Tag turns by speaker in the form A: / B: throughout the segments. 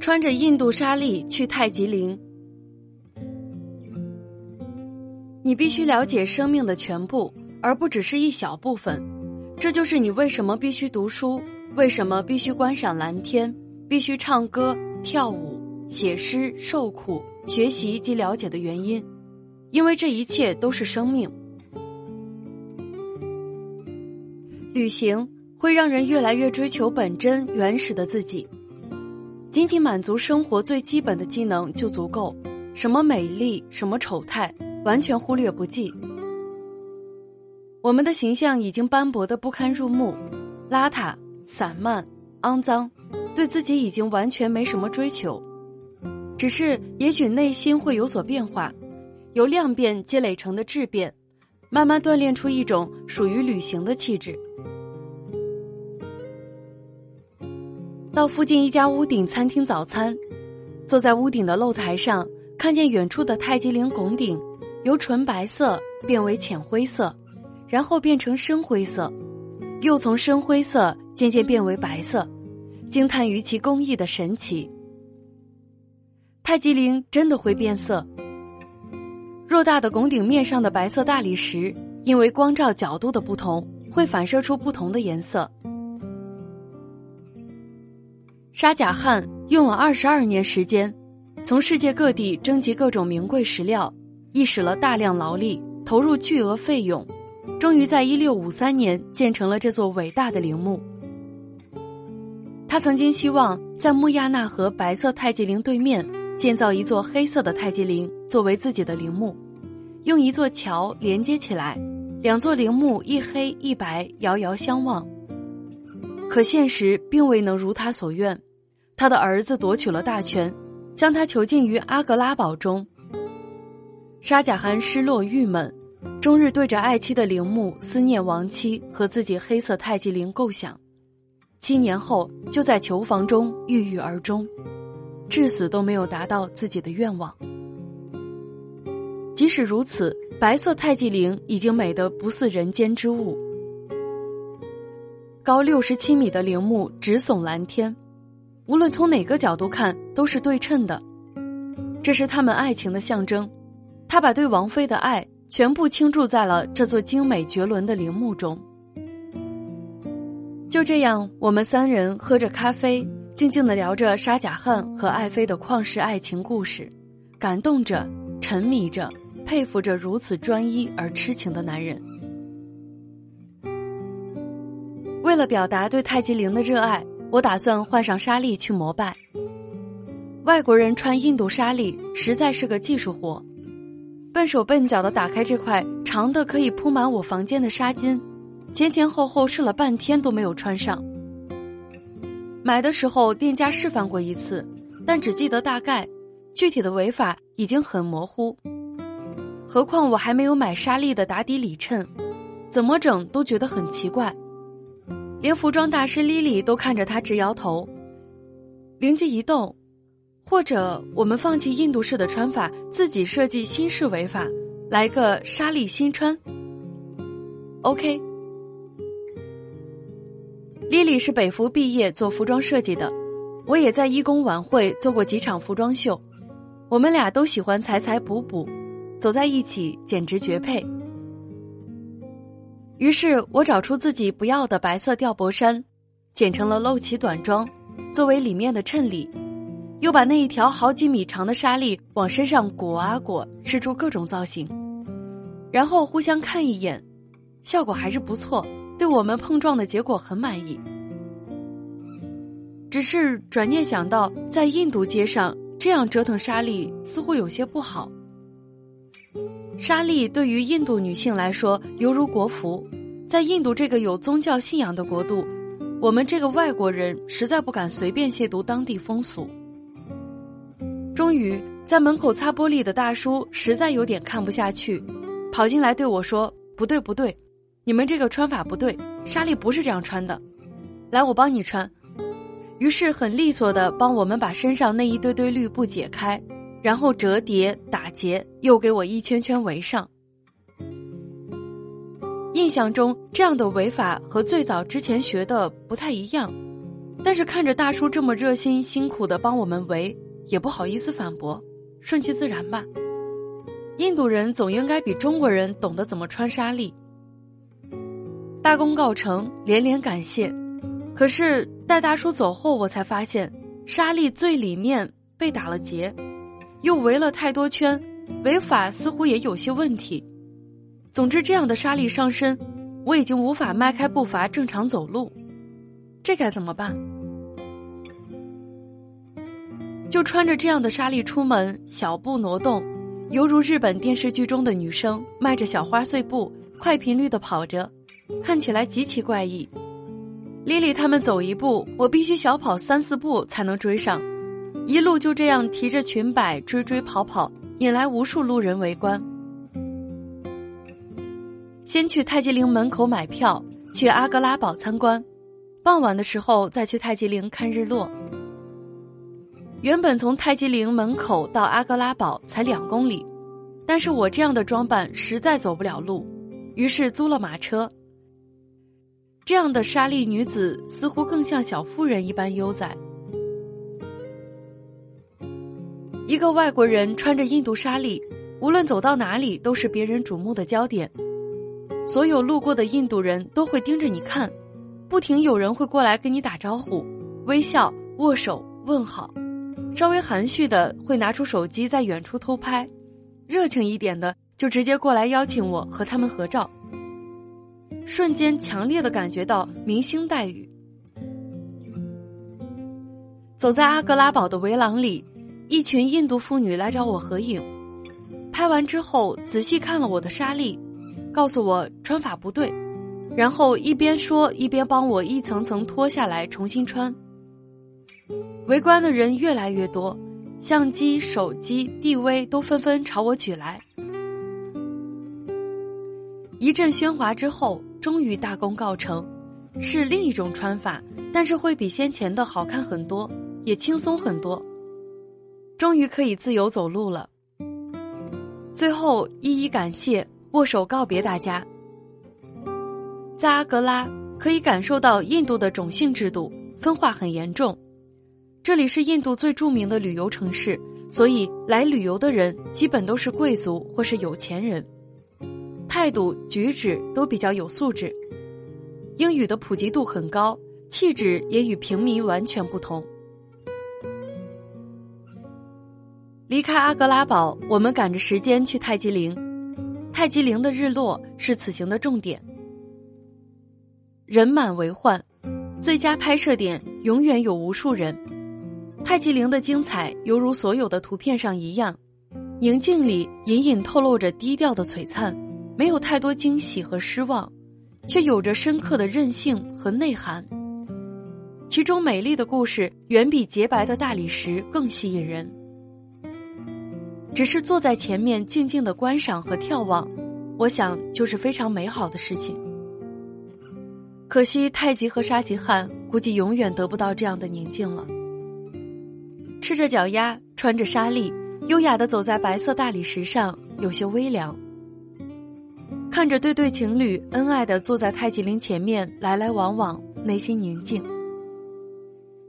A: 穿着印度纱丽去太极陵。你必须了解生命的全部，而不只是一小部分。这就是你为什么必须读书，为什么必须观赏蓝天，必须唱歌、跳舞、写诗、受苦、学习及了解的原因。因为这一切都是生命。旅行会让人越来越追求本真、原始的自己。仅仅满足生活最基本的技能就足够，什么美丽，什么丑态。完全忽略不计。我们的形象已经斑驳的不堪入目，邋遢、散漫、肮脏，对自己已经完全没什么追求。只是也许内心会有所变化，由量变积累成的质变，慢慢锻炼出一种属于旅行的气质。到附近一家屋顶餐厅早餐，坐在屋顶的露台上，看见远处的太极陵拱顶。由纯白色变为浅灰色，然后变成深灰色，又从深灰色渐渐变为白色，惊叹于其工艺的神奇。太极陵真的会变色。偌大的拱顶面上的白色大理石，因为光照角度的不同，会反射出不同的颜色。沙贾汗用了二十二年时间，从世界各地征集各种名贵石料。亦使了大量劳力，投入巨额费用，终于在一六五三年建成了这座伟大的陵墓。他曾经希望在穆亚纳河白色太极陵对面建造一座黑色的太极陵作为自己的陵墓，用一座桥连接起来，两座陵墓一黑一白遥遥相望。可现实并未能如他所愿，他的儿子夺取了大权，将他囚禁于阿格拉堡中。沙贾汗失落郁闷，终日对着爱妻的陵墓思念亡妻和自己黑色太极陵构想。七年后，就在囚房中郁郁而终，至死都没有达到自己的愿望。即使如此，白色太极陵已经美得不似人间之物。高六十七米的陵墓直耸蓝天，无论从哪个角度看都是对称的，这是他们爱情的象征。他把对王妃的爱全部倾注在了这座精美绝伦的陵墓中。就这样，我们三人喝着咖啡，静静的聊着沙贾汗和爱妃的旷世爱情故事，感动着，沉迷着，佩服着如此专一而痴情的男人。为了表达对太极陵的热爱，我打算换上纱丽去膜拜。外国人穿印度纱丽实在是个技术活。笨手笨脚的打开这块长的可以铺满我房间的纱巾，前前后后试了半天都没有穿上。买的时候店家示范过一次，但只记得大概，具体的围法已经很模糊。何况我还没有买纱丽的打底里衬，怎么整都觉得很奇怪。连服装大师莉莉都看着他直摇头，灵机一动。或者我们放弃印度式的穿法，自己设计新式围法，来个纱丽新穿。OK。莉莉是北服毕业做服装设计的，我也在义工晚会做过几场服装秀，我们俩都喜欢裁裁补补，走在一起简直绝配。于是我找出自己不要的白色吊脖衫，剪成了露脐短装，作为里面的衬里。又把那一条好几米长的纱丽往身上裹啊裹，试出各种造型，然后互相看一眼，效果还是不错，对我们碰撞的结果很满意。只是转念想到，在印度街上这样折腾沙粒似乎有些不好。沙粒对于印度女性来说犹如国服，在印度这个有宗教信仰的国度，我们这个外国人实在不敢随便亵渎当地风俗。终于，在门口擦玻璃的大叔实在有点看不下去，跑进来对我说：“不对，不对，你们这个穿法不对，纱丽不是这样穿的。来，我帮你穿。”于是很利索的帮我们把身上那一堆堆绿布解开，然后折叠打结，又给我一圈圈围上。印象中这样的围法和最早之前学的不太一样，但是看着大叔这么热心辛苦的帮我们围，也不好意思反驳，顺其自然吧。印度人总应该比中国人懂得怎么穿纱丽。大功告成，连连感谢。可是待大叔走后，我才发现纱丽最里面被打了结，又围了太多圈，围法似乎也有些问题。总之，这样的纱丽上身，我已经无法迈开步伐正常走路。这该怎么办？就穿着这样的纱丽出门，小步挪动，犹如日本电视剧中的女生迈着小花碎步，快频率的跑着，看起来极其怪异。莉莉他们走一步，我必须小跑三四步才能追上，一路就这样提着裙摆追追跑跑，引来无数路人围观。先去泰姬陵门口买票，去阿格拉堡参观。傍晚的时候再去泰姬陵看日落。原本从太极陵门口到阿格拉堡才两公里，但是我这样的装扮实在走不了路，于是租了马车。这样的莎莉女子似乎更像小妇人一般悠哉。一个外国人穿着印度纱丽，无论走到哪里都是别人瞩目的焦点，所有路过的印度人都会盯着你看。不停有人会过来跟你打招呼、微笑、握手、问好，稍微含蓄的会拿出手机在远处偷拍，热情一点的就直接过来邀请我和他们合照。瞬间强烈的感觉到明星待遇。走在阿格拉堡的围廊里，一群印度妇女来找我合影，拍完之后仔细看了我的纱丽，告诉我穿法不对。然后一边说一边帮我一层层脱下来重新穿。围观的人越来越多，相机、手机、DV 都纷纷朝我举来。一阵喧哗之后，终于大功告成，是另一种穿法，但是会比先前的好看很多，也轻松很多。终于可以自由走路了。最后一一感谢，握手告别大家。在阿格拉可以感受到印度的种姓制度分化很严重，这里是印度最著名的旅游城市，所以来旅游的人基本都是贵族或是有钱人，态度举止都比较有素质，英语的普及度很高，气质也与平民完全不同。离开阿格拉堡，我们赶着时间去泰姬陵，太极陵的日落是此行的重点。人满为患，最佳拍摄点永远有无数人。太极陵的精彩犹如所有的图片上一样，宁静里隐隐透露着低调的璀璨，没有太多惊喜和失望，却有着深刻的韧性和内涵。其中美丽的故事远比洁白的大理石更吸引人。只是坐在前面静静的观赏和眺望，我想就是非常美好的事情。可惜太极和沙吉汉估计永远得不到这样的宁静了。赤着脚丫，穿着纱丽，优雅的走在白色大理石上，有些微凉。看着对对情侣恩爱的坐在太极陵前面来来往往，内心宁静。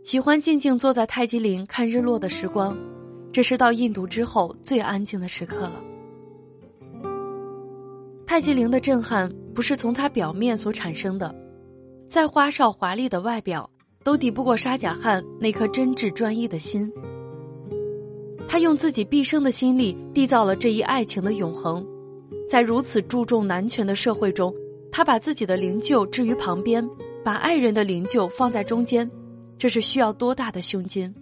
A: 喜欢静静坐在太极陵看日落的时光，这是到印度之后最安静的时刻了。泰姬陵的震撼不是从它表面所产生的。再花哨华丽的外表，都抵不过沙贾汗那颗真挚专一的心。他用自己毕生的心力缔造了这一爱情的永恒，在如此注重男权的社会中，他把自己的灵柩置于旁边，把爱人的灵柩放在中间，这是需要多大的胸襟？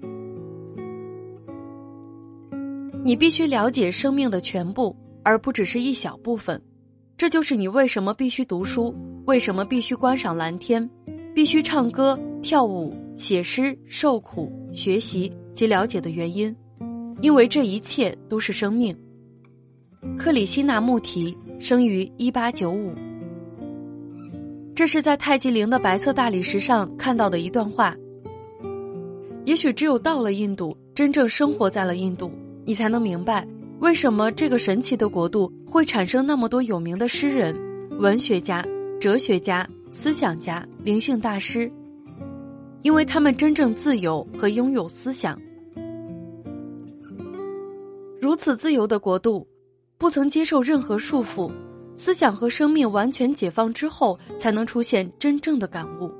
A: 你必须了解生命的全部，而不只是一小部分。这就是你为什么必须读书。为什么必须观赏蓝天，必须唱歌、跳舞、写诗、受苦、学习及了解的原因？因为这一切都是生命。克里希那穆提生于一八九五，这是在泰姬陵的白色大理石上看到的一段话。也许只有到了印度，真正生活在了印度，你才能明白为什么这个神奇的国度会产生那么多有名的诗人、文学家。哲学家、思想家、灵性大师，因为他们真正自由和拥有思想。如此自由的国度，不曾接受任何束缚，思想和生命完全解放之后，才能出现真正的感悟。